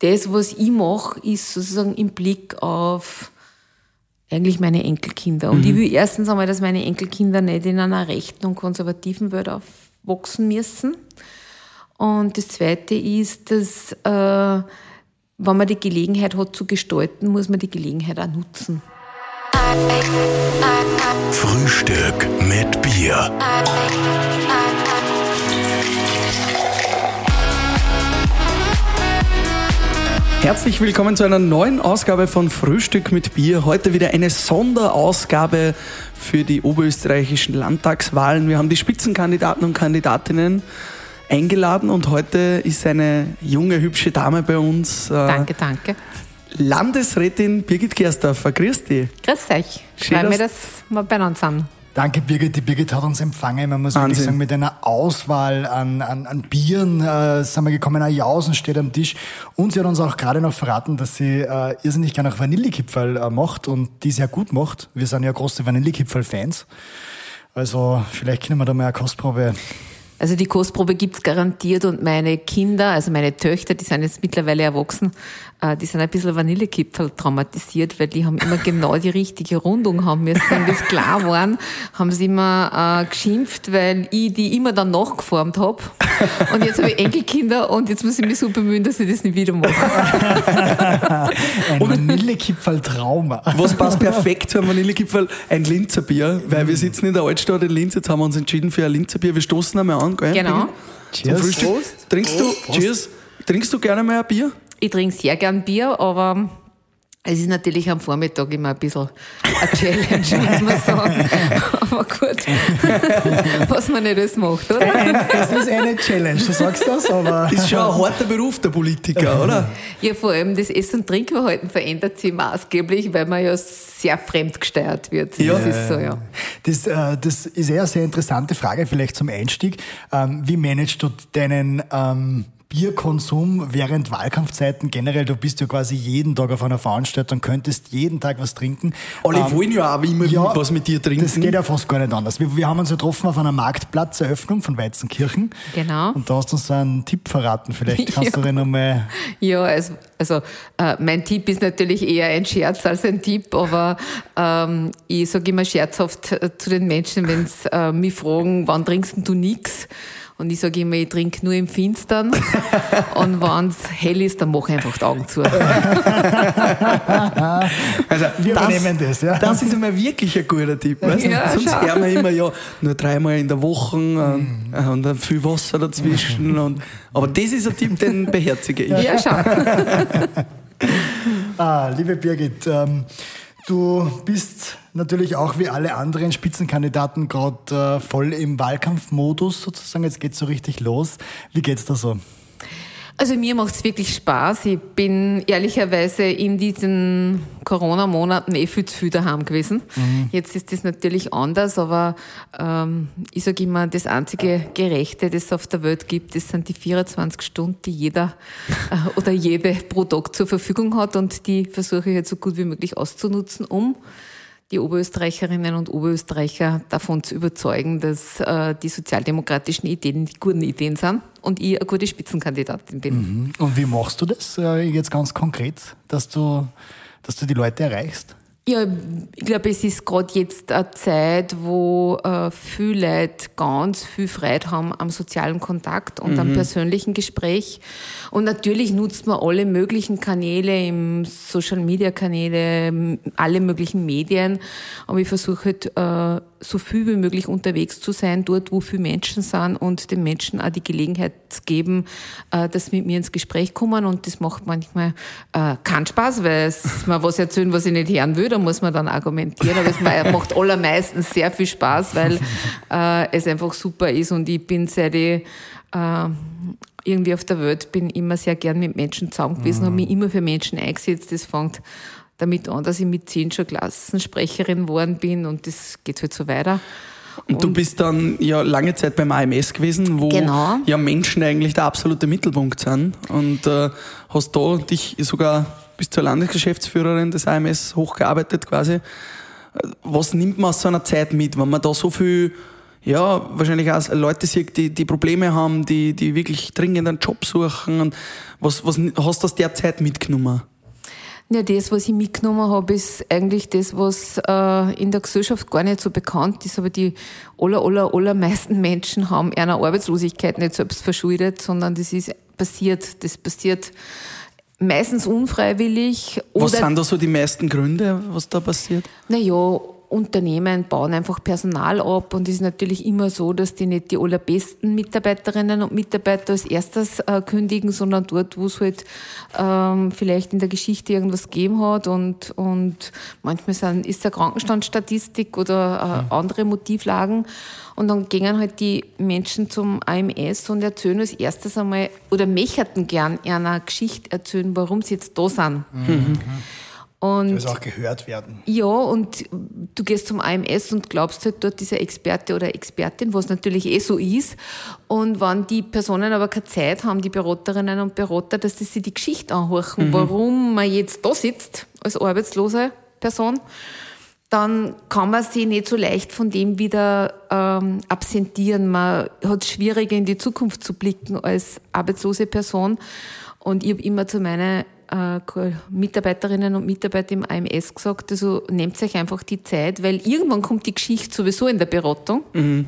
das, was ich mache, ist sozusagen im Blick auf eigentlich meine Enkelkinder. Und mhm. ich will erstens einmal, dass meine Enkelkinder nicht in einer rechten und konservativen Welt aufwachsen müssen. Und das Zweite ist, dass äh, wenn man die Gelegenheit hat zu gestalten, muss man die Gelegenheit auch nutzen. Frühstück mit Bier. Herzlich willkommen zu einer neuen Ausgabe von Frühstück mit Bier. Heute wieder eine Sonderausgabe für die oberösterreichischen Landtagswahlen. Wir haben die Spitzenkandidaten und Kandidatinnen eingeladen und heute ist eine junge, hübsche Dame bei uns. Äh, danke, danke. Landesrätin Birgit Gersdorfer. Grüß dich. Grüß euch. Schön, dass, dass wir beieinander sind. Danke, Birgit. Die Birgit hat uns empfangen. Man muss Wahnsinn. wirklich sagen, mit einer Auswahl an, an, an Bieren äh, sind wir gekommen. Ein Jausen steht am Tisch. Und sie hat uns auch gerade noch verraten, dass sie äh, irrsinnig gerne auch Vanillekipferl äh, macht und die sehr gut macht. Wir sind ja große Vanillekipferl-Fans. Also vielleicht können wir da mal eine Kostprobe also die Kostprobe gibt's garantiert und meine Kinder, also meine Töchter, die sind jetzt mittlerweile erwachsen, äh, die sind ein bisschen Vanillekipferl traumatisiert, weil die haben immer genau die richtige Rundung haben müssen. Wenn das klar waren, haben sie immer äh, geschimpft, weil ich die immer dann nachgeformt habe. Und jetzt habe ich Enkelkinder und jetzt muss ich mich so bemühen, dass ich das nicht wieder mache. ein Vanillekipferl-Trauma. Was passt perfekt zu einem Vanillekipferl? Ein Linzerbier, weil wir sitzen in der Altstadt in Linz, jetzt haben wir uns entschieden für ein Linzerbier. Wir stoßen einmal an an, gell? Genau. Cheers. Zum Prost. Trinkst du, Prost. Cheers. Trinkst du gerne mal ein Bier? Ich trinke sehr gern Bier, aber es ist natürlich am Vormittag immer ein bisschen eine Challenge, muss man sagen. Aber gut, was man nicht alles macht, oder? Es ist eine Challenge, du sagst das, aber... Ist schon ein harter Beruf, der Politiker, oder? Ja, vor allem das Essen- und Trinkverhalten verändert sich maßgeblich, weil man ja sehr fremdgesteuert wird. Ja. Das ist so, ja. Das, äh, das ist eher eine sehr interessante Frage, vielleicht zum Einstieg. Ähm, wie managst du deinen... Ähm, Bierkonsum während Wahlkampfzeiten generell, du bist ja quasi jeden Tag auf einer Veranstaltung, könntest jeden Tag was trinken. Alle ähm, wollen ja auch immer ja, was mit dir trinken. Das geht ja fast gar nicht anders. Wir, wir haben uns ja getroffen auf einer Marktplatzeröffnung von Weizenkirchen. Genau. Und da hast du uns einen Tipp verraten. Vielleicht kannst ja. du den nochmal... Ja, also, also äh, mein Tipp ist natürlich eher ein Scherz als ein Tipp, aber ähm, ich sage immer scherzhaft äh, zu den Menschen, wenn sie äh, mich fragen, wann trinkst du nichts? Und ich sage immer, ich trinke nur im Finstern. und wenn es hell ist, dann mache ich einfach die Augen zu. also, wir das, übernehmen das, ja. Das ist immer wirklich ein guter Tipp. Weißt? Ja, Sonst schau. hören wir immer, ja, nur dreimal in der Woche und, mm. und dann viel Wasser dazwischen. Und, aber das ist ein Tipp, den beherzige ich. Ja, schau. ah, liebe Birgit, ähm, Du bist natürlich auch wie alle anderen Spitzenkandidaten gerade äh, voll im Wahlkampfmodus sozusagen. Jetzt geht's so richtig los. Wie geht's da so? Also mir macht es wirklich Spaß. Ich bin ehrlicherweise in diesen Corona-Monaten eh viel zu viel daheim gewesen. Mhm. Jetzt ist das natürlich anders, aber ähm, ich sage immer, das einzige Gerechte, das es auf der Welt gibt, das sind die 24 Stunden, die jeder äh, oder jede pro Tag zur Verfügung hat und die versuche ich jetzt so gut wie möglich auszunutzen, um die Oberösterreicherinnen und Oberösterreicher davon zu überzeugen, dass äh, die sozialdemokratischen Ideen die guten Ideen sind und ich eine gute Spitzenkandidatin bin. Mhm. Und wie machst du das äh, jetzt ganz konkret, dass du, dass du die Leute erreichst? Ja, ich glaube, es ist gerade jetzt eine Zeit, wo äh, viele Leute ganz viel Freude haben am sozialen Kontakt und mhm. am persönlichen Gespräch. Und natürlich nutzt man alle möglichen Kanäle, im Social Media Kanäle, alle möglichen Medien. Aber ich versuche halt, äh, so viel wie möglich unterwegs zu sein, dort, wo viele Menschen sind und den Menschen auch die Gelegenheit zu geben, äh, dass sie mit mir ins Gespräch kommen. Und das macht manchmal äh, keinen Spaß, weil es mir was erzählen, was ich nicht hören da muss man dann argumentieren. Aber es macht allermeistens sehr viel Spaß, weil äh, es einfach super ist und ich bin seit ich äh, irgendwie auf der Welt bin immer sehr gern mit Menschen zusammen gewesen, mhm. habe mich immer für Menschen eingesetzt. Das fängt damit an, dass ich mit zehn schon Klassensprecherin geworden bin und das geht halt so weiter. Und, und, du bist dann ja lange Zeit beim AMS gewesen, wo genau. ja Menschen eigentlich der absolute Mittelpunkt sind und äh, hast da dich sogar bis zur Landesgeschäftsführerin des AMS hochgearbeitet quasi. Was nimmt man aus so einer Zeit mit, wenn man da so viel ja, wahrscheinlich auch Leute sieht, die, die Probleme haben, die, die wirklich dringend einen Job suchen. Und was, was hast du aus der Zeit mitgenommen? Ja, das, was ich mitgenommen habe, ist eigentlich das, was äh, in der Gesellschaft gar nicht so bekannt ist. Aber die aller, aller, allermeisten Menschen haben einer Arbeitslosigkeit nicht selbst verschuldet, sondern das ist passiert. Das passiert meistens unfreiwillig. was sind da so die meisten Gründe, was da passiert? Naja, Unternehmen bauen einfach Personal ab und es ist natürlich immer so, dass die nicht die allerbesten Mitarbeiterinnen und Mitarbeiter als erstes äh, kündigen, sondern dort, wo es halt ähm, vielleicht in der Geschichte irgendwas gegeben hat und, und manchmal sind, ist der Krankenstandsstatistik oder äh, andere Motivlagen und dann gingen halt die Menschen zum AMS und erzählen als erstes einmal oder möchten gern einer Geschichte erzählen, warum sie jetzt da sind. Mhm. Und das auch gehört werden. Ja, und du gehst zum AMS und glaubst halt dort dieser Experte oder Expertin, was natürlich eh so ist. Und wenn die Personen aber keine Zeit haben, die Beraterinnen und Berater, dass sie sich die Geschichte anhören, mhm. warum man jetzt da sitzt als arbeitslose Person, dann kann man sich nicht so leicht von dem wieder ähm, absentieren. Man hat es schwieriger in die Zukunft zu blicken als arbeitslose Person. Und ich habe immer zu meinen äh, Mitarbeiterinnen und Mitarbeiter im AMS gesagt, also nehmt euch einfach die Zeit, weil irgendwann kommt die Geschichte sowieso in der Beratung. Mhm.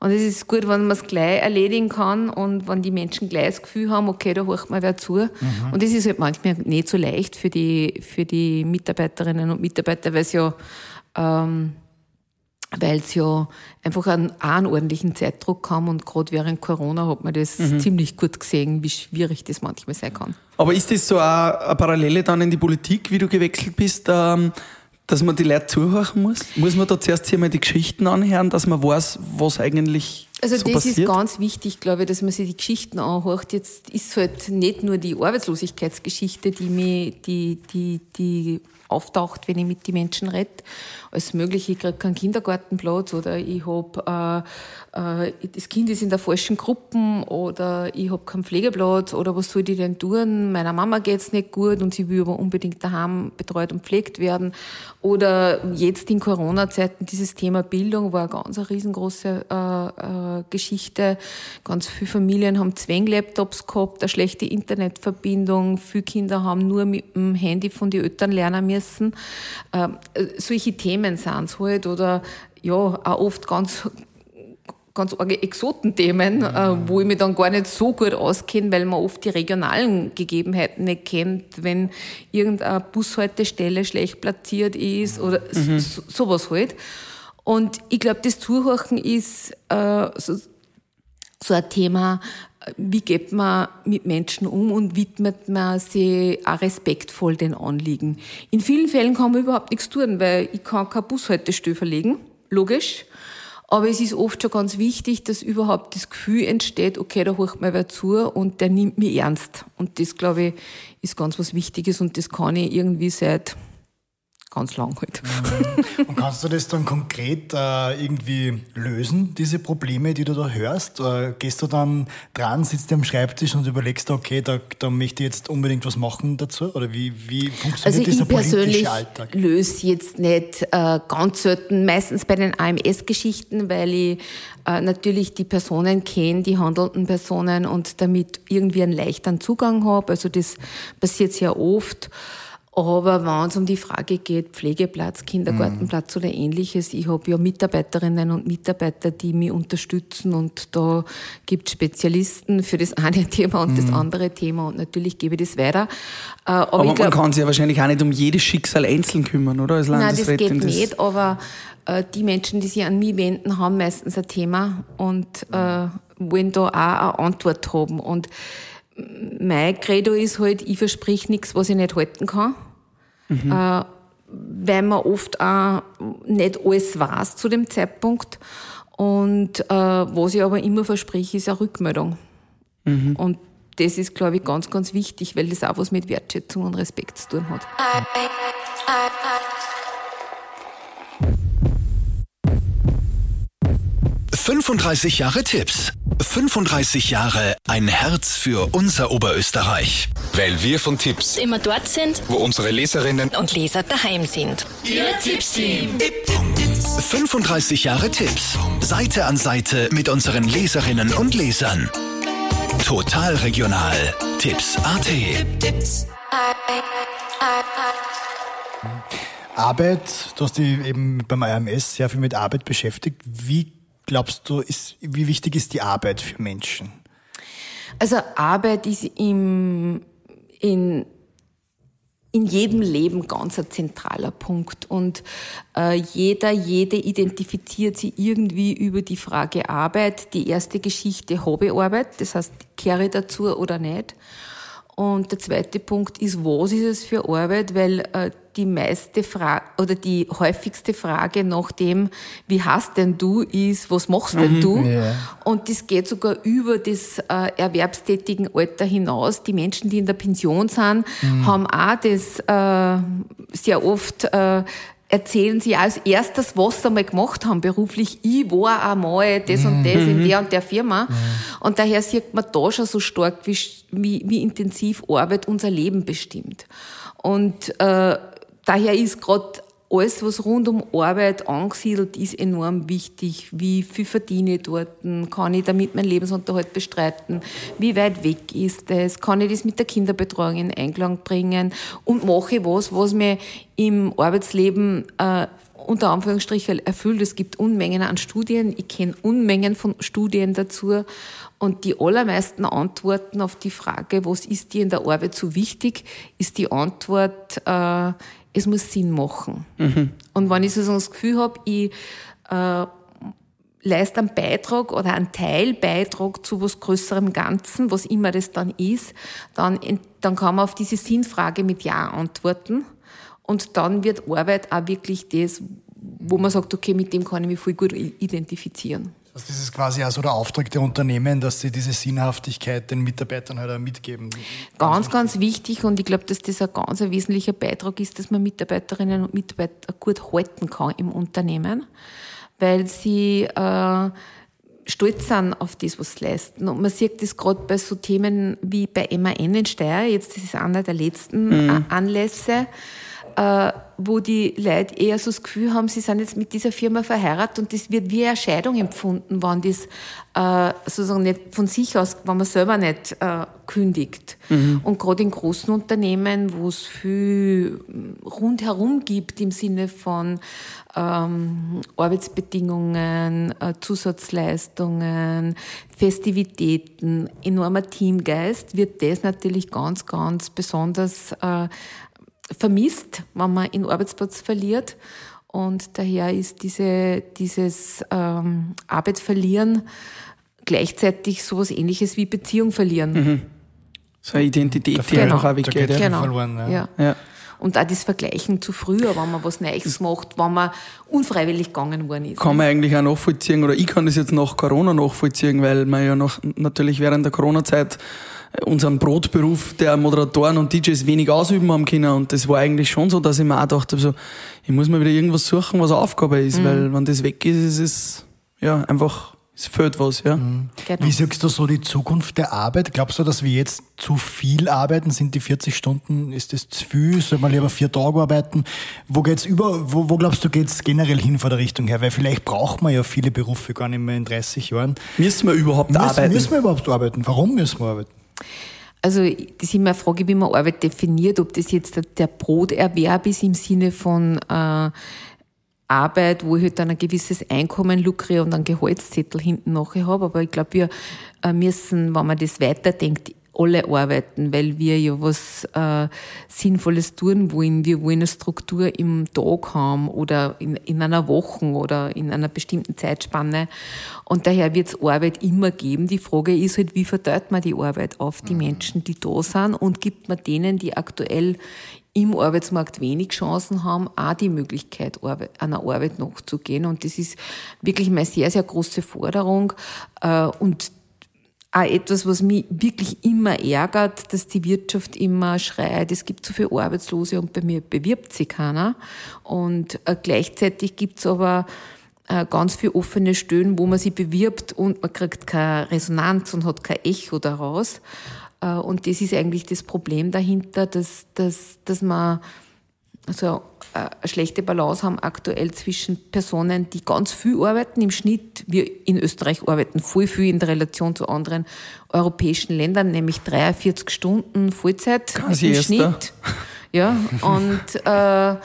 Und es ist gut, wenn man es gleich erledigen kann und wenn die Menschen gleich das Gefühl haben, okay, da hört mal wer zu. Mhm. Und das ist halt manchmal nicht so leicht für die, für die Mitarbeiterinnen und Mitarbeiter, weil es ja ähm, weil es ja einfach einen, einen ordentlichen Zeitdruck haben und gerade während Corona hat man das mhm. ziemlich gut gesehen, wie schwierig das manchmal sein kann. Aber ist das so eine Parallele dann in die Politik, wie du gewechselt bist, ähm, dass man die Leute zuhören muss? Muss man da zuerst einmal die Geschichten anhören, dass man weiß, was eigentlich also so das passiert? ist ganz wichtig, glaube ich, dass man sich die Geschichten anhört. Jetzt ist halt nicht nur die Arbeitslosigkeitsgeschichte, die mich, die, die, die auftaucht, wenn ich mit den Menschen rede. Als möglich, ich kriege keinen Kindergartenplatz oder ich habe, äh, äh, das Kind ist in der falschen Gruppe oder ich habe keinen Pflegeplatz oder was soll ich denn tun? Meiner Mama geht's nicht gut und sie will aber unbedingt daheim betreut und pflegt werden. Oder jetzt in Corona-Zeiten dieses Thema Bildung war eine ganz eine riesengroße äh, äh, Geschichte. Ganz viele Familien haben Zwänglaptops gehabt, eine schlechte Internetverbindung. Viele Kinder haben nur mit dem Handy von den Eltern lernen müssen. Äh, solche Themen sind es halt. Oder ja, auch oft ganz ganz arge Exotenthemen, mhm. wo ich mich dann gar nicht so gut auskenne, weil man oft die regionalen Gegebenheiten nicht kennt, wenn irgendeine Bushaltestelle schlecht platziert ist oder mhm. so, sowas halt. Und ich glaube, das Zuhören ist äh, so, so ein Thema, wie geht man mit Menschen um und widmet man sich auch respektvoll den Anliegen. In vielen Fällen kann man überhaupt nichts tun, weil ich kann keine Bushaltestelle verlegen, logisch. Aber es ist oft schon ganz wichtig, dass überhaupt das Gefühl entsteht, okay, da hört mir wer zu und der nimmt mich ernst. Und das, glaube ich, ist ganz was Wichtiges und das kann ich irgendwie seit ganz lang halt. Mhm. Und kannst du das dann konkret äh, irgendwie lösen, diese Probleme, die du da hörst? Oder gehst du dann dran, sitzt am Schreibtisch und überlegst, okay, da, da möchte ich jetzt unbedingt was machen dazu? Oder wie, wie funktioniert also dieser politische Alltag? Ich löse jetzt nicht äh, ganz selten, meistens bei den AMS-Geschichten, weil ich äh, natürlich die Personen kenne, die handelnden Personen und damit irgendwie einen leichteren Zugang habe. Also das passiert sehr oft. Aber wenn es um die Frage geht, Pflegeplatz, Kindergartenplatz mhm. oder ähnliches, ich habe ja Mitarbeiterinnen und Mitarbeiter, die mich unterstützen und da gibt es Spezialisten für das eine Thema und mhm. das andere Thema und natürlich gebe ich das weiter. Äh, aber, aber glaub, man kann sich ja wahrscheinlich auch nicht um jedes Schicksal einzeln kümmern, oder? Als Nein, das geht nicht, aber äh, die Menschen, die sich an mich wenden, haben meistens ein Thema und äh, wollen da auch eine Antwort haben und mein Credo ist halt, ich versprich nichts, was ich nicht halten kann mhm. äh, weil man oft auch nicht alles weiß zu dem Zeitpunkt. Und äh, was ich aber immer verspreche, ist eine Rückmeldung. Mhm. Und das ist, glaube ich, ganz, ganz wichtig, weil das auch was mit Wertschätzung und Respekt zu tun hat. 35 Jahre Tipps. 35 Jahre ein Herz für unser Oberösterreich. Weil wir von Tipps immer dort sind, wo unsere Leserinnen und Leser daheim sind. Ihr Tippsteam. Tipp, tipp, tipp. 35 Jahre Tipps. Seite an Seite mit unseren Leserinnen und Lesern. Total regional. Tipps AT. Arbeit, du hast dich eben beim AMS sehr viel mit Arbeit beschäftigt. Wie glaubst du, ist, wie wichtig ist die Arbeit für Menschen? Also Arbeit ist im, in in jedem Leben ganz ein zentraler Punkt. Und äh, jeder, jede identifiziert sie irgendwie über die Frage Arbeit. Die erste Geschichte Hobbyarbeit, das heißt, kehre dazu oder nicht. Und der zweite Punkt ist, was ist es für Arbeit? Weil äh, die meiste Frage oder die häufigste Frage nach dem, wie hast denn du, ist, was machst denn mhm, du? Ja. Und das geht sogar über das äh, erwerbstätigen Alter hinaus. Die Menschen, die in der Pension sind, mhm. haben auch das äh, sehr oft äh, erzählen sie als erstes, was sie mal gemacht haben beruflich. Ich war einmal das und das mhm. in der und der Firma. Mhm. Und daher sieht man da schon so stark, wie, wie, wie intensiv Arbeit unser Leben bestimmt. Und äh, daher ist gerade alles, was rund um Arbeit angesiedelt ist, enorm wichtig. Wie viel verdiene ich dort? Kann ich damit meinen Lebensunterhalt bestreiten? Wie weit weg ist das? Kann ich das mit der Kinderbetreuung in Einklang bringen? Und mache ich was, was mir im Arbeitsleben äh, unter Anführungsstrichen erfüllt. Es gibt Unmengen an Studien. Ich kenne Unmengen von Studien dazu. Und die allermeisten Antworten auf die Frage, was ist dir in der Arbeit so wichtig, ist die Antwort, äh, es muss Sinn machen. Mhm. Und wenn ich so das Gefühl habe, ich äh, leiste einen Beitrag oder einen Teilbeitrag zu was Größerem Ganzen, was immer das dann ist, dann, dann kann man auf diese Sinnfrage mit Ja antworten. Und dann wird Arbeit auch wirklich das, wo man sagt, okay, mit dem kann ich mich voll gut identifizieren. Also das ist quasi auch so der Auftrag der Unternehmen, dass sie diese Sinnhaftigkeit den Mitarbeitern halt auch mitgeben. Ganz, ganz wichtig und ich glaube, dass das ein ganz ein wesentlicher Beitrag ist, dass man Mitarbeiterinnen und Mitarbeiter gut halten kann im Unternehmen, weil sie äh, stolz sind auf das, was sie leisten. Und man sieht das gerade bei so Themen wie bei MAN in Steyr, jetzt das ist einer der letzten mhm. Anlässe, äh, wo die Leute eher so das Gefühl haben, sie sind jetzt mit dieser Firma verheiratet und das wird wie eine Scheidung empfunden, wenn das äh, sozusagen nicht von sich aus, wenn man selber nicht äh, kündigt. Mhm. Und gerade in großen Unternehmen, wo es viel rundherum gibt im Sinne von ähm, Arbeitsbedingungen, äh, Zusatzleistungen, Festivitäten, enormer Teamgeist, wird das natürlich ganz, ganz besonders äh, vermisst, wenn man den Arbeitsplatz verliert. Und daher ist diese, dieses ähm, Arbeit verlieren gleichzeitig sowas ähnliches wie Beziehung verlieren. Mhm. So eine Identität, die genau. auch weggeht. Genau. Verloren, ja. Ja. ja. Und auch das Vergleichen zu früher, wenn man was Neues macht, wenn man unfreiwillig gegangen worden ist. Kann man eigentlich auch nachvollziehen, oder ich kann das jetzt nach Corona nachvollziehen, weil man ja noch, natürlich während der Corona-Zeit unseren Brotberuf der Moderatoren und DJs wenig ausüben haben können. Und das war eigentlich schon so, dass ich mir auch dachte, so, ich muss mir wieder irgendwas suchen, was Aufgabe ist, mhm. weil wenn das weg ist, ist es ja einfach es fehlt was, ja. Mhm. Genau. Wie siehst du so die Zukunft der Arbeit? Glaubst du, dass wir jetzt zu viel arbeiten? Sind die 40 Stunden, ist das zu viel? Soll man lieber vier Tage arbeiten? Wo geht's über, wo, wo glaubst du, geht's generell hin von der Richtung her? Weil vielleicht braucht man ja viele Berufe gar nicht mehr in 30 Jahren. Müssen wir überhaupt müssen, arbeiten? Müssen wir überhaupt arbeiten? Warum müssen wir arbeiten? Also das ist immer eine Frage, wie man Arbeit definiert, ob das jetzt der Broterwerb ist im Sinne von äh, Arbeit, wo ich halt dann ein gewisses Einkommen lukriere und einen Gehaltszettel hinten nachher habe. Aber ich glaube, wir äh, müssen, wenn man das weiterdenkt, alle arbeiten, weil wir ja was äh, Sinnvolles tun wollen. Wir wollen eine Struktur im Tag haben oder in, in einer Woche oder in einer bestimmten Zeitspanne. Und daher wird es Arbeit immer geben. Die Frage ist halt, wie verteilt man die Arbeit auf die mhm. Menschen, die da sind und gibt man denen, die aktuell im Arbeitsmarkt wenig Chancen haben, auch die Möglichkeit, einer Arbeit nachzugehen. Und das ist wirklich meine sehr, sehr große Forderung. Äh, und auch etwas, was mich wirklich immer ärgert, dass die Wirtschaft immer schreit, es gibt zu viele Arbeitslose und bei mir bewirbt sich keiner. Und äh, gleichzeitig gibt es aber äh, ganz viele offene Stellen, wo man sich bewirbt und man kriegt keine Resonanz und hat kein Echo daraus. Äh, und das ist eigentlich das Problem dahinter, dass, dass, dass man also äh, eine schlechte Balance haben aktuell zwischen Personen, die ganz viel arbeiten. Im Schnitt, wir in Österreich arbeiten voll viel in der Relation zu anderen europäischen Ländern, nämlich 43 Stunden Vollzeit Quasi im Schnitt. Ja, und äh,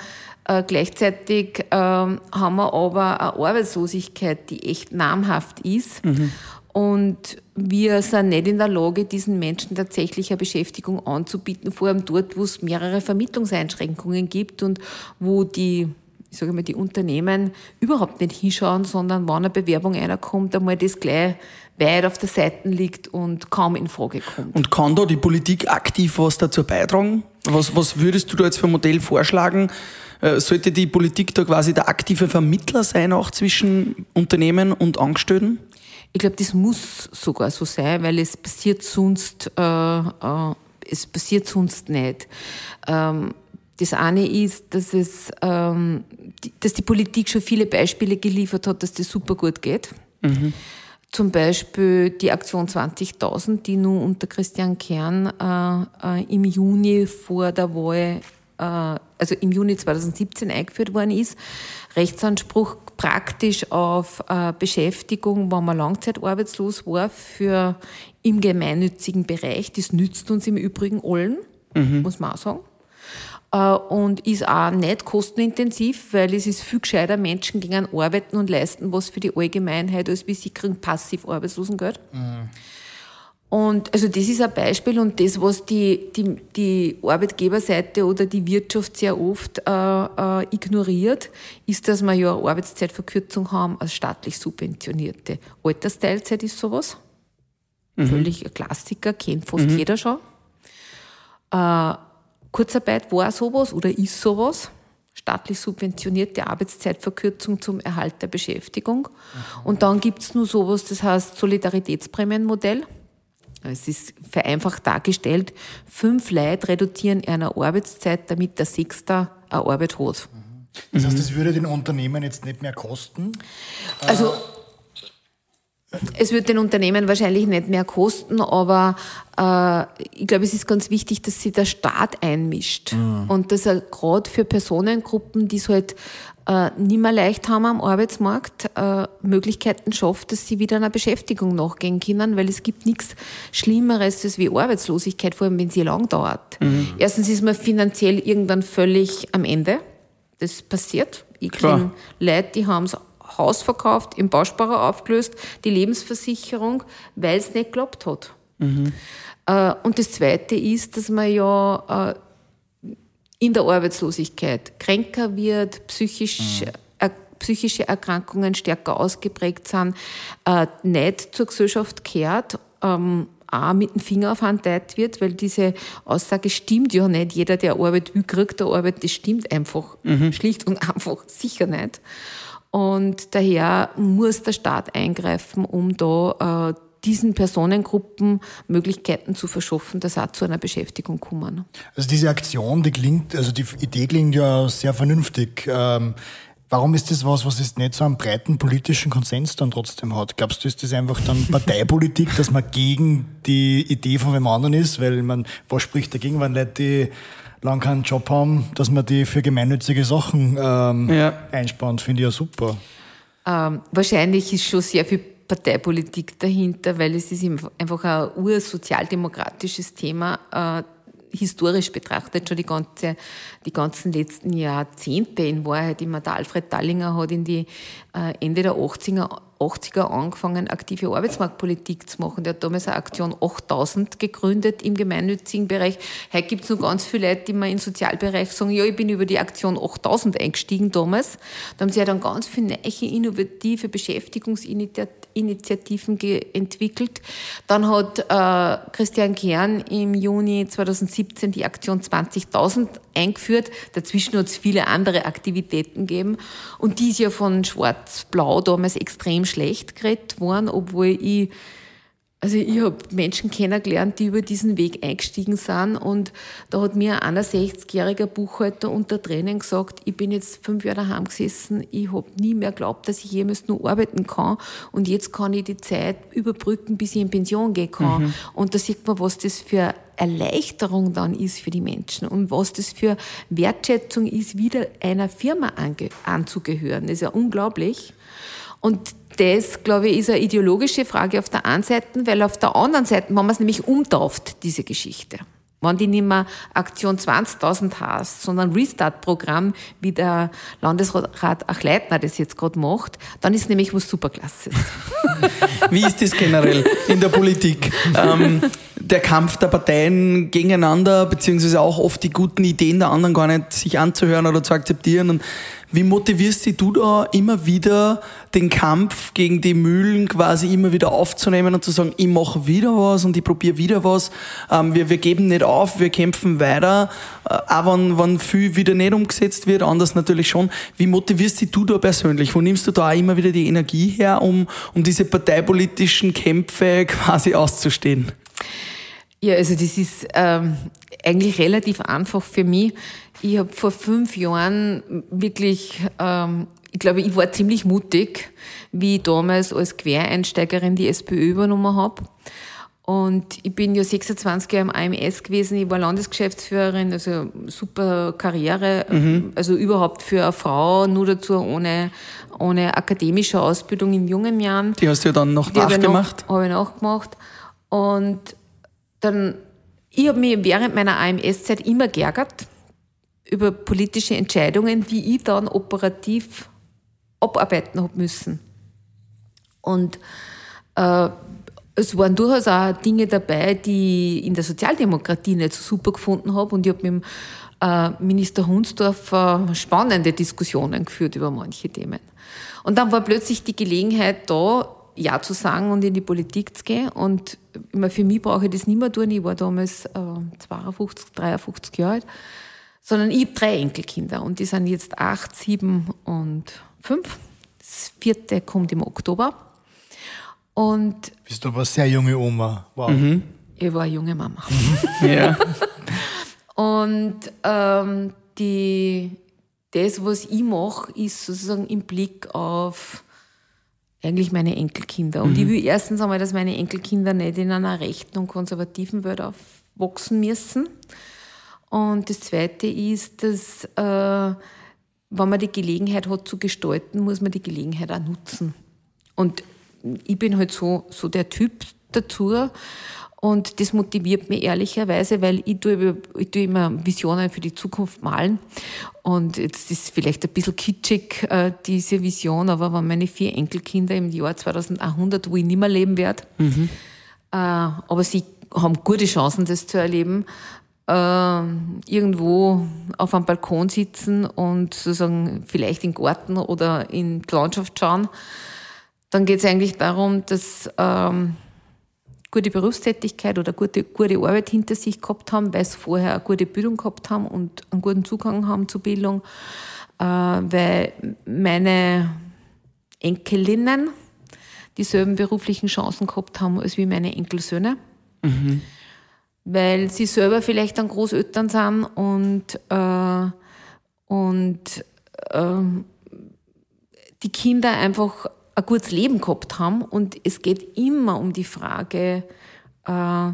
äh, gleichzeitig äh, haben wir aber eine Arbeitslosigkeit, die echt namhaft ist. Mhm. Und wir sind nicht in der Lage, diesen Menschen tatsächlich eine Beschäftigung anzubieten, vor allem dort, wo es mehrere Vermittlungseinschränkungen gibt und wo die ich sage mal, die Unternehmen überhaupt nicht hinschauen, sondern wenn eine Bewerbung einer kommt, einmal das gleich weit auf der Seite liegt und kaum in Frage kommt. Und kann da die Politik aktiv was dazu beitragen? Was, was würdest du da jetzt für ein Modell vorschlagen? Äh, sollte die Politik da quasi der aktive Vermittler sein, auch zwischen Unternehmen und Angestellten? Ich glaube, das muss sogar so sein, weil es passiert sonst, äh, äh, es passiert sonst nicht. Ähm, das eine ist, dass es, ähm, die, dass die Politik schon viele Beispiele geliefert hat, dass das super gut geht. Mhm. Zum Beispiel die Aktion 20.000, die nun unter Christian Kern äh, äh, im Juni vor der Wahl, äh, also im Juni 2017 eingeführt worden ist. Rechtsanspruch praktisch auf äh, Beschäftigung, wenn man langzeitarbeitslos war, für im gemeinnützigen Bereich. Das nützt uns im Übrigen allen, mhm. muss man auch sagen. Äh, und ist auch nicht kostenintensiv, weil es ist viel gescheiter, Menschen gegen arbeiten und leisten was für die Allgemeinheit, als sie kriegen passiv Arbeitslosengeld. Mhm. Und also das ist ein Beispiel und das, was die, die, die Arbeitgeberseite oder die Wirtschaft sehr oft äh, äh, ignoriert, ist, dass wir ja eine Arbeitszeitverkürzung haben als staatlich subventionierte. Altersteilzeit ist sowas. Mhm. Völlig ein Klassiker, kennt fast mhm. jeder schon. Äh, Kurzarbeit war sowas oder ist sowas. Staatlich subventionierte Arbeitszeitverkürzung zum Erhalt der Beschäftigung. Mhm. Und dann gibt's nur sowas, das heißt Solidaritätsprämienmodell. Es ist vereinfacht dargestellt, fünf Leute reduzieren eine Arbeitszeit, damit der Sechste eine Arbeit hat. Das heißt, das würde den Unternehmen jetzt nicht mehr kosten? Also, es wird den Unternehmen wahrscheinlich nicht mehr kosten, aber äh, ich glaube, es ist ganz wichtig, dass sich der Staat einmischt mhm. und dass er gerade für Personengruppen, die es halt äh, nicht mehr leicht haben am Arbeitsmarkt, äh, Möglichkeiten schafft, dass sie wieder einer Beschäftigung nachgehen können, weil es gibt nichts Schlimmeres als wie Arbeitslosigkeit, vor allem wenn sie lang dauert. Mhm. Erstens ist man finanziell irgendwann völlig am Ende. Das passiert. Ich kenne Leute, die haben das Haus verkauft, im Bausparer aufgelöst, die Lebensversicherung, weil es nicht geklappt hat. Mhm. Äh, und das Zweite ist, dass man ja äh, in der Arbeitslosigkeit kränker wird, psychisch, mhm. äh, psychische Erkrankungen stärker ausgeprägt sind, äh, nicht zur Gesellschaft kehrt, ähm, auch mit dem Finger auf Hand wird, weil diese Aussage stimmt ja nicht. Jeder, der Arbeit will, kriegt der Arbeit. Das stimmt einfach mhm. schlicht und einfach sicher nicht. Und daher muss der Staat eingreifen, um da äh, diesen Personengruppen Möglichkeiten zu verschaffen, dass auch zu einer Beschäftigung kommen. Also diese Aktion, die klingt, also die Idee klingt ja sehr vernünftig. Ähm, warum ist das was, was es nicht so einen breiten politischen Konsens dann trotzdem hat? Glaubst du, ist das einfach dann Parteipolitik, dass man gegen die Idee von wem anderen ist? Weil man, was spricht dagegen, wenn Leute die lang keinen Job haben, dass man die für gemeinnützige Sachen ähm, ja. einspannt, finde ich ja super. Ähm, wahrscheinlich ist schon sehr viel Parteipolitik dahinter, weil es ist einfach ein ursozialdemokratisches Thema, äh, historisch betrachtet schon die, ganze, die ganzen letzten Jahrzehnte in Wahrheit. Immer der Alfred Dallinger hat in die äh, Ende der 80er 80er angefangen, aktive Arbeitsmarktpolitik zu machen. Der hat damals eine Aktion 8000 gegründet im gemeinnützigen Bereich. Heute gibt es noch ganz viele Leute, die mir im Sozialbereich sagen, ja, ich bin über die Aktion 8000 eingestiegen damals. Da haben sie ja dann ganz viele neue, innovative Beschäftigungsinitiativen entwickelt. Dann hat äh, Christian Kern im Juni 2017 die Aktion 20.000 eingeführt. Dazwischen hat es viele andere Aktivitäten gegeben. Und die ist ja von Schwarz-Blau damals extrem schlecht geredet worden, obwohl ich Also ich habe Menschen kennengelernt, die über diesen Weg eingestiegen sind und da hat mir ein 61-jähriger Buchhalter unter Tränen gesagt, ich bin jetzt fünf Jahre daheim gesessen, ich habe nie mehr geglaubt, dass ich jemals nur arbeiten kann und jetzt kann ich die Zeit überbrücken, bis ich in Pension gehen kann. Mhm. Und da sieht man, was das für Erleichterung dann ist für die Menschen und was das für Wertschätzung ist, wieder einer Firma anzugehören. Das ist ja unglaublich. Und das, glaube ich, ist eine ideologische Frage auf der einen Seite, weil auf der anderen Seite, wenn man es nämlich umtauft, diese Geschichte, wenn die nicht mehr Aktion 20.000 heißt, sondern Restart-Programm, wie der Landesrat Achleitner das jetzt gerade macht, dann ist nämlich was Superklasses. wie ist das generell in der Politik? Ähm, der Kampf der Parteien gegeneinander, beziehungsweise auch oft die guten Ideen der anderen gar nicht sich anzuhören oder zu akzeptieren. Und wie motivierst du da immer wieder den Kampf gegen die Mühlen quasi immer wieder aufzunehmen und zu sagen, ich mache wieder was und ich probiere wieder was. Ähm, wir, wir geben nicht auf, wir kämpfen weiter, äh, auch wenn, wenn viel wieder nicht umgesetzt wird, anders natürlich schon. Wie motivierst du da persönlich? Wo nimmst du da auch immer wieder die Energie her, um, um diese parteipolitischen Kämpfe quasi auszustehen? Ja, also das ist ähm, eigentlich relativ einfach für mich. Ich habe vor fünf Jahren wirklich, ähm, ich glaube, ich war ziemlich mutig, wie ich damals als Quereinsteigerin die SPÖ übernommen habe. Und ich bin ja 26 Jahre im AMS gewesen, ich war Landesgeschäftsführerin, also super Karriere, mhm. also überhaupt für eine Frau, nur dazu ohne, ohne akademische Ausbildung in jungen Jahren. Die hast du ja dann noch nachgemacht? Habe ich nachgemacht. Und dann, ich habe mich während meiner AMS-Zeit immer geärgert über politische Entscheidungen, die ich dann operativ abarbeiten habe müssen. Und äh, es waren durchaus auch Dinge dabei, die ich in der Sozialdemokratie nicht so super gefunden habe. Und ich habe mit dem äh, Minister Hunsdorf spannende Diskussionen geführt über manche Themen. Und dann war plötzlich die Gelegenheit da, ja zu sagen und in die Politik zu gehen. Und für mich brauche ich das nicht mehr tun. Ich war damals äh, 52, 53 Jahre alt. Sondern ich habe drei Enkelkinder und die sind jetzt acht, sieben und fünf. Das vierte kommt im Oktober. Und Bist du aber sehr junge Oma. Wow. Mhm. Ich war eine junge Mama. Mhm. ja. und ähm, die, das, was ich mache, ist sozusagen im Blick auf eigentlich meine Enkelkinder. Und mhm. ich will erstens einmal, dass meine Enkelkinder nicht in einer rechten und konservativen Welt aufwachsen müssen. Und das Zweite ist, dass äh, wenn man die Gelegenheit hat zu gestalten, muss man die Gelegenheit auch nutzen. Und ich bin halt so, so der Typ dazu. Und das motiviert mich ehrlicherweise, weil ich tue, ich tue immer Visionen für die Zukunft malen. Und jetzt ist vielleicht ein bisschen kitschig, äh, diese Vision, aber wenn meine vier Enkelkinder im Jahr 2100, wo ich nicht mehr leben werde, mhm. äh, aber sie haben gute Chancen, das zu erleben, äh, irgendwo auf einem Balkon sitzen und sozusagen vielleicht in den Garten oder in die Landschaft schauen, dann geht es eigentlich darum, dass ähm, gute Berufstätigkeit oder gute, gute Arbeit hinter sich gehabt haben, weil sie vorher eine gute Bildung gehabt haben und einen guten Zugang haben zur Bildung, äh, weil meine Enkelinnen dieselben beruflichen Chancen gehabt haben als wie meine Enkelsöhne. Mhm. Weil sie selber vielleicht dann Großeltern sind und, äh, und äh, die Kinder einfach ein gutes Leben gehabt haben. Und es geht immer um die Frage, äh,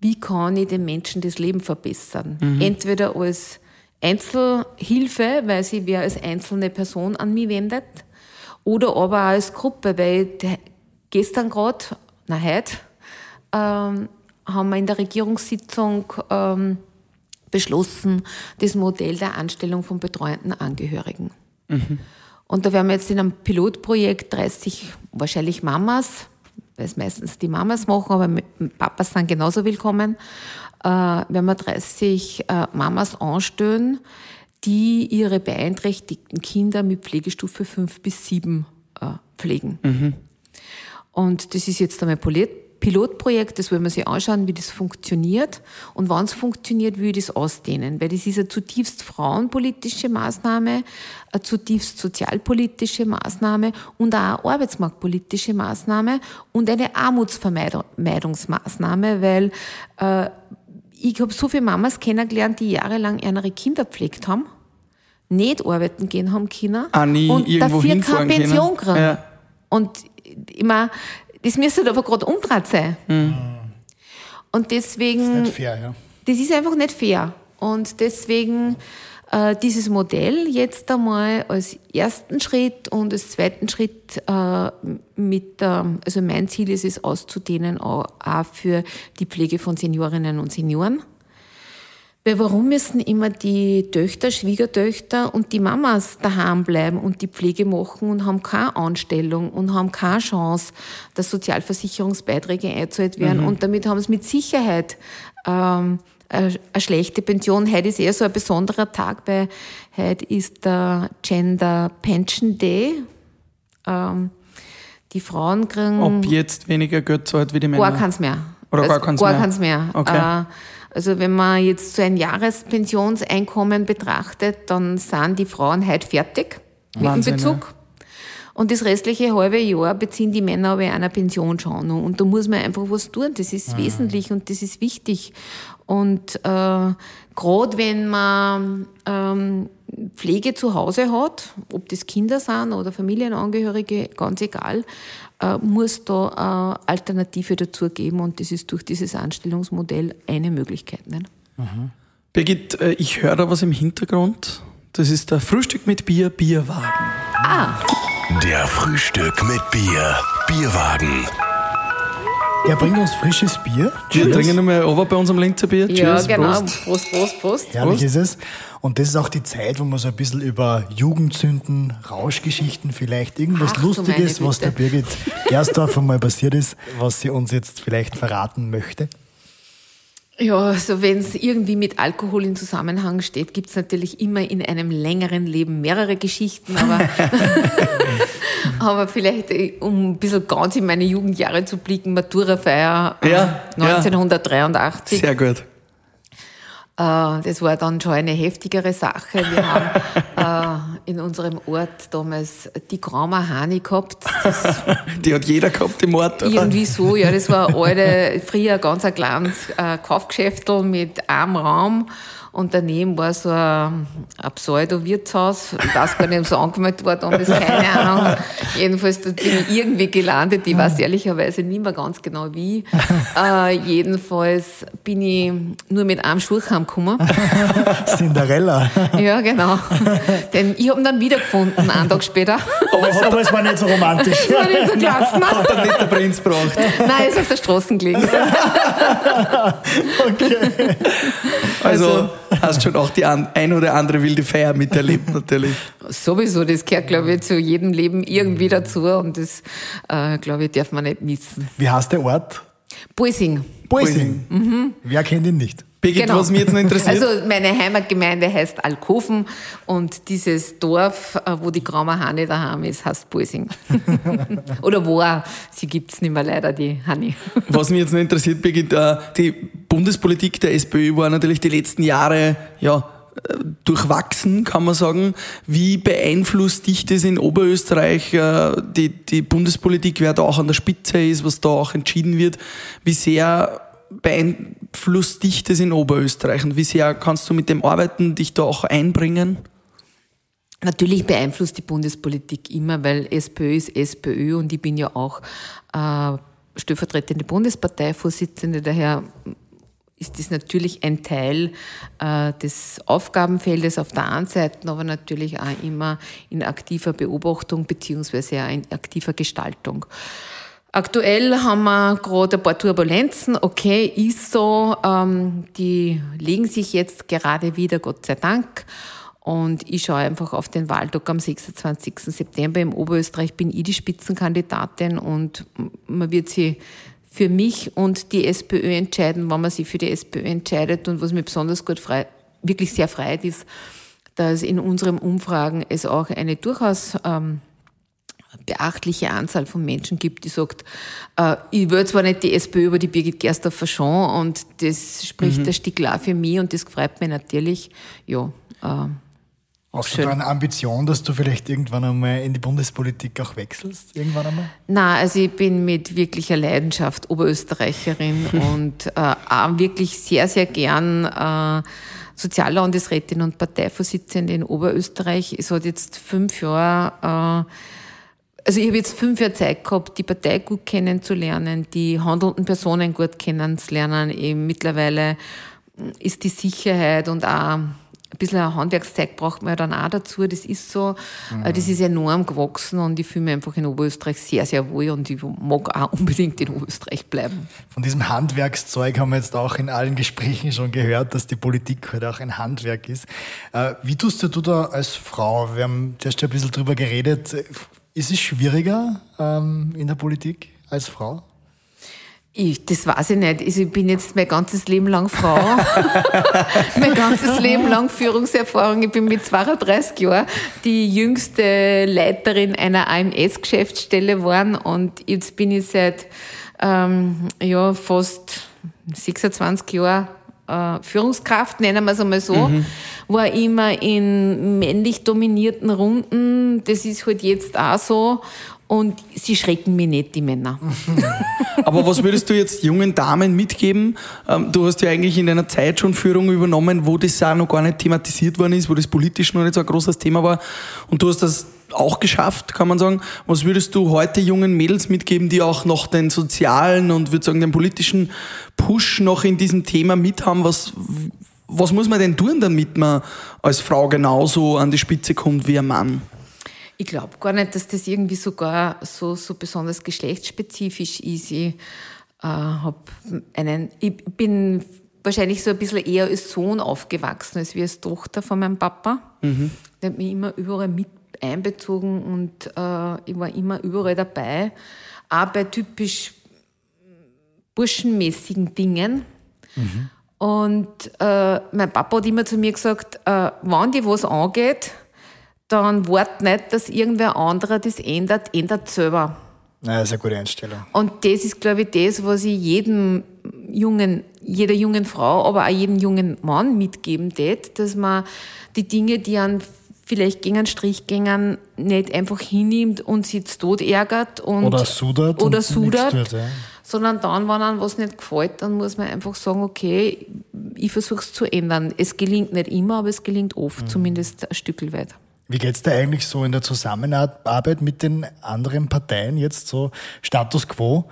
wie kann ich den Menschen das Leben verbessern? Mhm. Entweder als Einzelhilfe, weil sie wer als einzelne Person an mich wendet, oder aber auch als Gruppe, weil gestern gerade, na heute, ähm, haben wir in der Regierungssitzung ähm, beschlossen, das Modell der Anstellung von betreuenden Angehörigen. Mhm. Und da werden wir jetzt in einem Pilotprojekt 30 wahrscheinlich Mamas, weil es meistens die Mamas machen, aber Papas sind genauso willkommen, äh, werden wir 30 äh, Mamas anstellen, die ihre beeinträchtigten Kinder mit Pflegestufe 5 bis 7 äh, pflegen. Mhm. Und das ist jetzt einmal Pilotprojekt, das wollen wir sich anschauen, wie das funktioniert und wann es funktioniert, wie wir das ausdehnen. Weil das ist eine zutiefst frauenpolitische Maßnahme, eine zutiefst sozialpolitische Maßnahme und auch eine arbeitsmarktpolitische Maßnahme und eine Armutsvermeidungsmaßnahme, weil äh, ich habe so viele Mamas kennengelernt, die jahrelang ihre Kinder pflegt haben, nicht arbeiten gehen haben können ah, und dafür keine Pension kriegen. Ja. Und immer, das müsste aber gerade umdreht sein. Mhm. Und deswegen. Das ist nicht fair, ja. Das ist einfach nicht fair. Und deswegen äh, dieses Modell jetzt einmal als ersten Schritt und als zweiten Schritt äh, mit, äh, also mein Ziel ist es auszudehnen auch, auch für die Pflege von Seniorinnen und Senioren. Weil warum müssen immer die Töchter, Schwiegertöchter und die Mamas daheim bleiben und die Pflege machen und haben keine Anstellung und haben keine Chance, dass Sozialversicherungsbeiträge eingezahlt werden mhm. und damit haben sie mit Sicherheit ähm, eine, schlechte Pension. Heute ist eher so ein besonderer Tag, weil heute ist der Gender Pension Day. Ähm, die Frauen kriegen. Ob jetzt weniger Geld zahlt wie die Männer? Gar keins mehr. Oder gar keins gar mehr? Keins mehr. Okay. Äh, also wenn man jetzt so ein Jahrespensionseinkommen betrachtet, dann sind die Frauen heute fertig Wahnsinn, mit dem Bezug. Ja. Und das restliche halbe Jahr beziehen die Männer aber einer Pension schon. Und da muss man einfach was tun. Das ist mhm. wesentlich und das ist wichtig. Und äh, gerade wenn man ähm, Pflege zu Hause hat, ob das Kinder sind oder Familienangehörige, ganz egal, äh, muss da äh, Alternative dazu geben und das ist durch dieses Anstellungsmodell eine Möglichkeit. Nicht? Mhm. Birgit, äh, ich höre da was im Hintergrund. Das ist der Frühstück mit Bier, Bierwagen. Ah. Der Frühstück mit Bier, Bierwagen. Er bringt uns frisches Bier. Wir trinken nochmal over bei unserem Linzer Bier. Cheers, ja, genau. Prost, Prost, Prost. Prost. Herrlich Prost. ist es. Und das ist auch die Zeit, wo man so ein bisschen über Jugendzünden, Rauschgeschichten, vielleicht irgendwas Ach, Lustiges, was der Birgit Gerstorf einmal passiert ist, was sie uns jetzt vielleicht verraten möchte. Ja, also wenn es irgendwie mit Alkohol in Zusammenhang steht, gibt es natürlich immer in einem längeren Leben mehrere Geschichten, aber, aber vielleicht, äh, um ein bisschen ganz in meine Jugendjahre zu blicken, Maturafeier ja, 1983. Ja. Sehr gut. Äh, das war dann schon eine heftigere Sache. Wir haben äh, in unserem Ort damals die Graumer Hani gehabt. Das die hat jeder gehabt im Ort, oder? Irgendwie so, ja. Das war alte, früher ganz ein kleines äh, Kaufgeschäftel mit einem Raum. Und daneben war so ein, ein Pseudo-Wirtshaus. Ich weiß gar nicht, ob es angemeldet worden ist, keine Ahnung. Jedenfalls bin ich irgendwie gelandet. Ich weiß ehrlicherweise nicht mehr ganz genau wie. Äh, jedenfalls bin ich nur mit einem Schuh heimgekommen. Cinderella. Ja, genau. Denn ich habe ihn dann wiedergefunden, einen Tag später. Aber, es, aber es war nicht so romantisch. Es war nicht so klasse. Hat er nicht der Prinz gebracht? Nein, er ist auf der Straße gelegen. okay. Also, also hast schon auch die ein oder andere wilde Feier miterlebt, natürlich. Sowieso, das gehört, glaube ich, zu jedem Leben irgendwie dazu und das, äh, glaube ich, darf man nicht missen. Wie heißt der Ort? Boising. Boising. Mhm. Wer kennt ihn nicht? Birgit, genau. was mich jetzt noch interessiert. Also meine Heimatgemeinde heißt Alkoven und dieses Dorf, äh, wo die Graumer Hanni daheim ist, heißt Boising. Oder war, sie gibt es nicht mehr leider, die Hanni. Was mich jetzt noch interessiert, Birgit, äh, die Bundespolitik der SPÖ war natürlich die letzten Jahre, ja, äh, durchwachsen, kann man sagen. Wie beeinflusst dich das in Oberösterreich, die, die Bundespolitik, wer da auch an der Spitze ist, was da auch entschieden wird? Wie sehr beeinflusst dich das in Oberösterreich und wie sehr kannst du mit dem arbeiten, dich da auch einbringen? Natürlich beeinflusst die Bundespolitik immer, weil SPÖ ist SPÖ und ich bin ja auch äh, stellvertretende Bundesparteivorsitzende, daher ist das natürlich ein Teil äh, des Aufgabenfeldes auf der einen Seite, aber natürlich auch immer in aktiver Beobachtung beziehungsweise in aktiver Gestaltung. Aktuell haben wir gerade ein paar Turbulenzen. Okay, ist so. Ähm, die legen sich jetzt gerade wieder, Gott sei Dank. Und ich schaue einfach auf den Wahltag am 26. September. Im Oberösterreich bin ich die Spitzenkandidatin und man wird sie für mich und die SPÖ entscheiden, wann man sich für die SPÖ entscheidet. Und was mir besonders gut frei, wirklich sehr freut, ist, dass in unseren Umfragen es auch eine durchaus ähm, beachtliche Anzahl von Menschen gibt, die sagt, äh, ich will zwar nicht die SPÖ über die Birgit Gerstorfer schon und das spricht mhm. der Stickel auch für mich und das freut mich natürlich. Ja, äh, Hast du da eine Ambition, dass du vielleicht irgendwann einmal in die Bundespolitik auch wechselst? Irgendwann einmal? Nein, also ich bin mit wirklicher Leidenschaft Oberösterreicherin und äh, auch wirklich sehr, sehr gern äh, Soziallandesrätin und Parteivorsitzende in Oberösterreich. Es hat jetzt fünf Jahre, äh, also ich habe jetzt fünf Jahre Zeit gehabt, die Partei gut kennenzulernen, die handelnden Personen gut kennenzulernen. Eben mittlerweile ist die Sicherheit und auch ein bisschen ein Handwerkszeug braucht man ja dann auch dazu. Das ist so, mhm. das ist enorm gewachsen und ich fühle mich einfach in Oberösterreich sehr, sehr wohl und ich mag auch unbedingt in Oberösterreich bleiben. Von diesem Handwerkszeug haben wir jetzt auch in allen Gesprächen schon gehört, dass die Politik halt auch ein Handwerk ist. Äh, wie tust du da als Frau? Wir haben erst ein bisschen drüber geredet. Ist es schwieriger ähm, in der Politik als Frau? Ich, das weiß ich nicht. Also ich bin jetzt mein ganzes Leben lang Frau. mein ganzes Leben lang Führungserfahrung. Ich bin mit 32 Jahren die jüngste Leiterin einer AMS-Geschäftsstelle geworden und jetzt bin ich seit ähm, ja, fast 26 Jahren äh, Führungskraft, nennen wir es einmal so, mhm. War immer in männlich dominierten Runden. Das ist halt jetzt auch so und sie schrecken mich nicht, die Männer. Aber was würdest du jetzt jungen Damen mitgeben? Ähm, du hast ja eigentlich in einer Zeit schon Führung übernommen, wo das auch noch gar nicht thematisiert worden ist, wo das politisch noch nicht so ein großes Thema war. Und du hast das auch geschafft, kann man sagen. Was würdest du heute jungen Mädels mitgeben, die auch noch den sozialen und würde sagen den politischen Push noch in diesem Thema mithaben? Was, was muss man denn tun, damit man als Frau genauso an die Spitze kommt wie ein Mann? Ich glaube gar nicht, dass das irgendwie sogar so, so besonders geschlechtsspezifisch ist. Ich, äh, hab einen, ich bin wahrscheinlich so ein bisschen eher als Sohn aufgewachsen als wie als Tochter von meinem Papa. Mhm. Der hat mich immer überall mit einbezogen und äh, ich war immer überall dabei. Auch bei typisch burschenmäßigen Dingen. Mhm. Und äh, mein Papa hat immer zu mir gesagt, äh, wenn dir was angeht, dann wart nicht, dass irgendwer anderer das ändert, ändert selber. Ja, das ist eine gute Einstellung. Und das ist, glaube ich, das, was ich jedem jungen, jeder jungen Frau, aber auch jedem jungen Mann mitgeben tät, dass man die Dinge, die an vielleicht gegen einen Strich gingen, nicht einfach hinnimmt und sich tot ärgert und oder sudert, oder sudert tut, ja. sondern dann, wenn einem was nicht gefällt, dann muss man einfach sagen, okay, ich versuche es zu ändern. Es gelingt nicht immer, aber es gelingt oft, mhm. zumindest ein Stück weit. Wie geht's dir eigentlich so in der Zusammenarbeit mit den anderen Parteien jetzt so Status quo?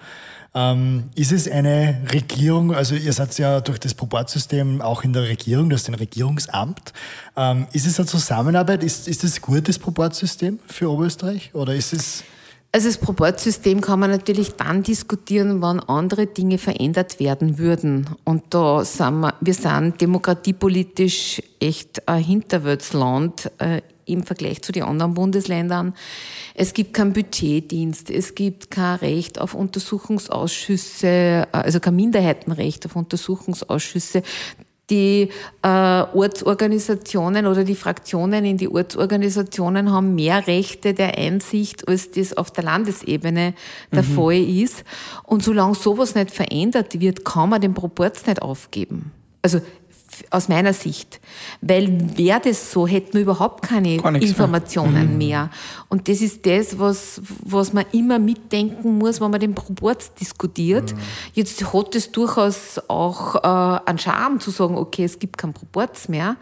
Ähm, ist es eine Regierung, also ihr seid ja durch das Proportsystem auch in der Regierung, das ist ein Regierungsamt. Ähm, ist es eine Zusammenarbeit? Ist, ist es gut, das Proportsystem für Oberösterreich? Oder ist es... Also das Proportsystem kann man natürlich dann diskutieren, wann andere Dinge verändert werden würden. Und da sind wir, wir sind demokratiepolitisch echt ein Hinterwärtsland äh, im Vergleich zu den anderen Bundesländern. Es gibt keinen Budgetdienst, es gibt kein Recht auf Untersuchungsausschüsse, also kein Minderheitenrecht auf Untersuchungsausschüsse die äh, Ortsorganisationen oder die Fraktionen in die Ortsorganisationen haben mehr Rechte der Einsicht, als das auf der Landesebene der mhm. Fall ist. Und solange sowas nicht verändert wird, kann man den Proporz nicht aufgeben. Also aus meiner Sicht. Weil wäre das so, hätten wir überhaupt keine Informationen mehr. mehr. Und das ist das, was, was man immer mitdenken muss, wenn man den Proporz diskutiert. Mhm. Jetzt hat es durchaus auch äh, einen Charme zu sagen, okay, es gibt keinen Proporz mehr,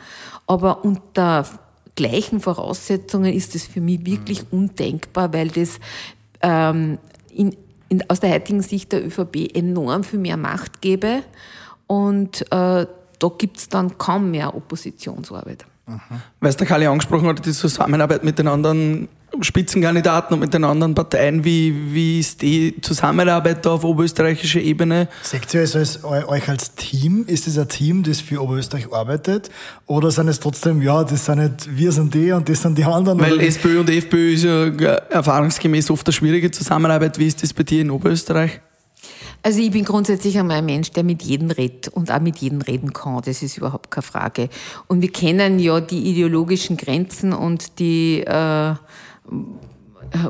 aber unter gleichen Voraussetzungen ist das für mich wirklich mhm. undenkbar, weil das ähm, in, in, aus der heutigen Sicht der ÖVP enorm viel mehr Macht gäbe und äh, da gibt es dann kaum mehr Oppositionsarbeit. Weil es der Kali angesprochen hat, die Zusammenarbeit mit den anderen Spitzenkandidaten und mit den anderen Parteien, wie, wie ist die Zusammenarbeit da auf oberösterreichischer Ebene? Seht ihr also als, euch als Team? Ist es ein Team, das für Oberösterreich arbeitet? Oder sind es trotzdem, ja, das sind nicht, wir sind die und das sind die anderen? Weil SPÖ und FPÖ ist ja erfahrungsgemäß oft eine schwierige Zusammenarbeit. Wie ist das bei dir in Oberösterreich? Also ich bin grundsätzlich einmal ein Mensch, der mit jedem redet und auch mit jedem reden kann. Das ist überhaupt keine Frage. Und wir kennen ja die ideologischen Grenzen und die äh,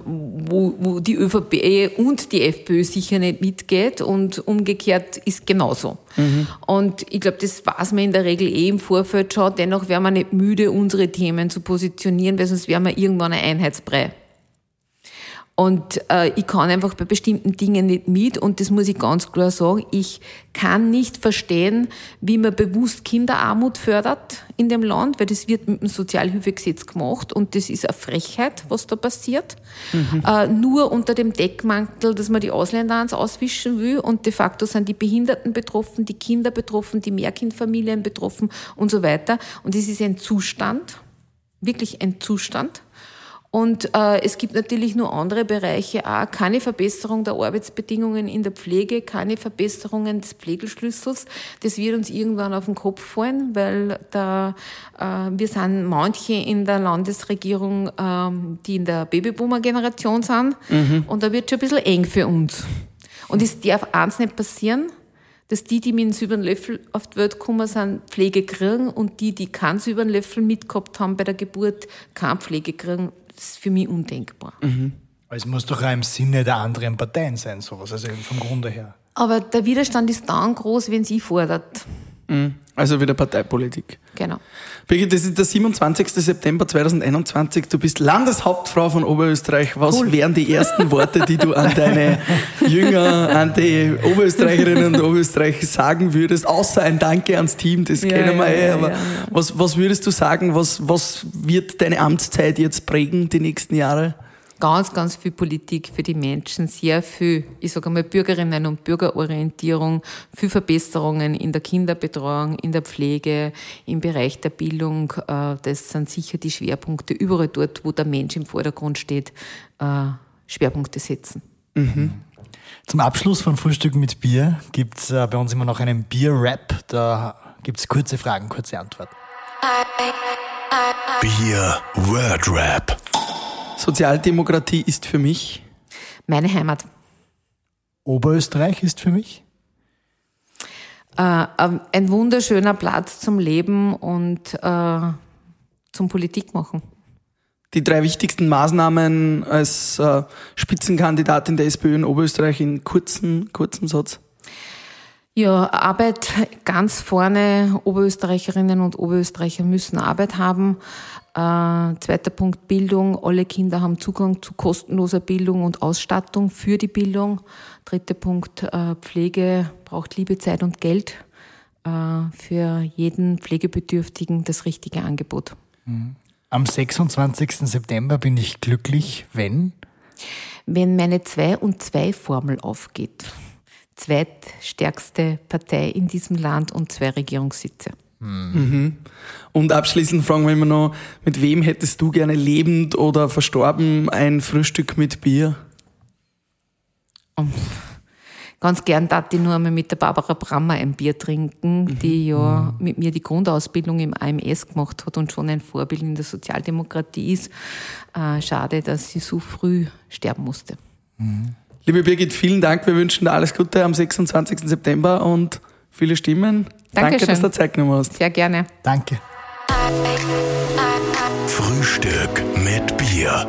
wo, wo die ÖVP und die FPÖ sicher nicht mitgeht und umgekehrt ist genauso. Mhm. Und ich glaube, das weiß man in der Regel eh im Vorfeld schon. Dennoch wäre man nicht müde, unsere Themen zu positionieren, weil sonst wären wir irgendwann ein Einheitsbrei. Und äh, ich kann einfach bei bestimmten Dingen nicht mit und das muss ich ganz klar sagen. Ich kann nicht verstehen, wie man bewusst Kinderarmut fördert in dem Land, weil das wird mit dem Sozialhilfegesetz gemacht und das ist eine Frechheit, was da passiert. Mhm. Äh, nur unter dem Deckmantel, dass man die Ausländer ans Auswischen will und de facto sind die Behinderten betroffen, die Kinder betroffen, die Mehrkindfamilien betroffen und so weiter. Und das ist ein Zustand, wirklich ein Zustand und äh, es gibt natürlich nur andere Bereiche, auch keine Verbesserung der Arbeitsbedingungen in der Pflege, keine Verbesserungen des Pflegeschlüssels. Das wird uns irgendwann auf den Kopf fallen, weil da, äh, wir sind manche in der Landesregierung, äh, die in der Babyboomer-Generation sind. Mhm. Und da wird schon ein bisschen eng für uns. Und es darf eins nicht passieren, dass die, die mit dem silbernen Löffel auf die Welt gekommen sind, Pflege kriegen und die, die keinen silbernen Löffel mitgehabt haben bei der Geburt, keine Pflege kriegen. Das ist für mich undenkbar. Mhm. Es muss doch auch im Sinne der anderen Parteien sein, sowas, also vom Grunde her. Aber der Widerstand ist dann groß, wenn sie fordert. Mhm. Also wieder Parteipolitik. Genau. Birgit, das ist der 27. September 2021. Du bist Landeshauptfrau von Oberösterreich. Was cool. wären die ersten Worte, die du an deine Jünger, an die Oberösterreicherinnen und Oberösterreicher sagen würdest? Außer ein Danke ans Team, das ja, kennen wir ja, eh. Aber ja, was, was würdest du sagen? Was, was wird deine Amtszeit jetzt prägen, die nächsten Jahre? Ganz, ganz viel Politik für die Menschen, sehr viel, ich sage mal, Bürgerinnen- und Bürgerorientierung, viel Verbesserungen in der Kinderbetreuung, in der Pflege, im Bereich der Bildung. Äh, das sind sicher die Schwerpunkte, überall dort, wo der Mensch im Vordergrund steht, äh, Schwerpunkte setzen. Mhm. Zum Abschluss von Frühstück mit Bier gibt es äh, bei uns immer noch einen Bier-Rap. Da gibt es kurze Fragen, kurze Antworten. Bier Word Rap. Sozialdemokratie ist für mich? Meine Heimat. Oberösterreich ist für mich? Äh, ähm, ein wunderschöner Platz zum Leben und äh, zum Politik machen. Die drei wichtigsten Maßnahmen als äh, Spitzenkandidatin der SPÖ in Oberösterreich in kurzem, kurzem Satz? Ja, Arbeit ganz vorne. Oberösterreicherinnen und Oberösterreicher müssen Arbeit haben. Äh, zweiter Punkt Bildung. Alle Kinder haben Zugang zu kostenloser Bildung und Ausstattung für die Bildung. Dritter Punkt äh, Pflege braucht Liebe, Zeit und Geld. Äh, für jeden Pflegebedürftigen das richtige Angebot. Mhm. Am 26. September bin ich glücklich, wenn? Wenn meine 2 und 2 Formel aufgeht. Zweitstärkste Partei in diesem Land und zwei Regierungssitze. Mhm. Und abschließend fragen wir immer noch, mit wem hättest du gerne lebend oder verstorben ein Frühstück mit Bier? Ganz gern darf ich nur einmal mit der Barbara Brammer ein Bier trinken, mhm. die ja mhm. mit mir die Grundausbildung im AMS gemacht hat und schon ein Vorbild in der Sozialdemokratie ist. Äh, schade, dass sie so früh sterben musste. Mhm. Liebe Birgit, vielen Dank. Wir wünschen dir alles Gute am 26. September und viele Stimmen. Danke, dass du Zeit genommen hast. Sehr gerne. Danke. Frühstück mit Bier.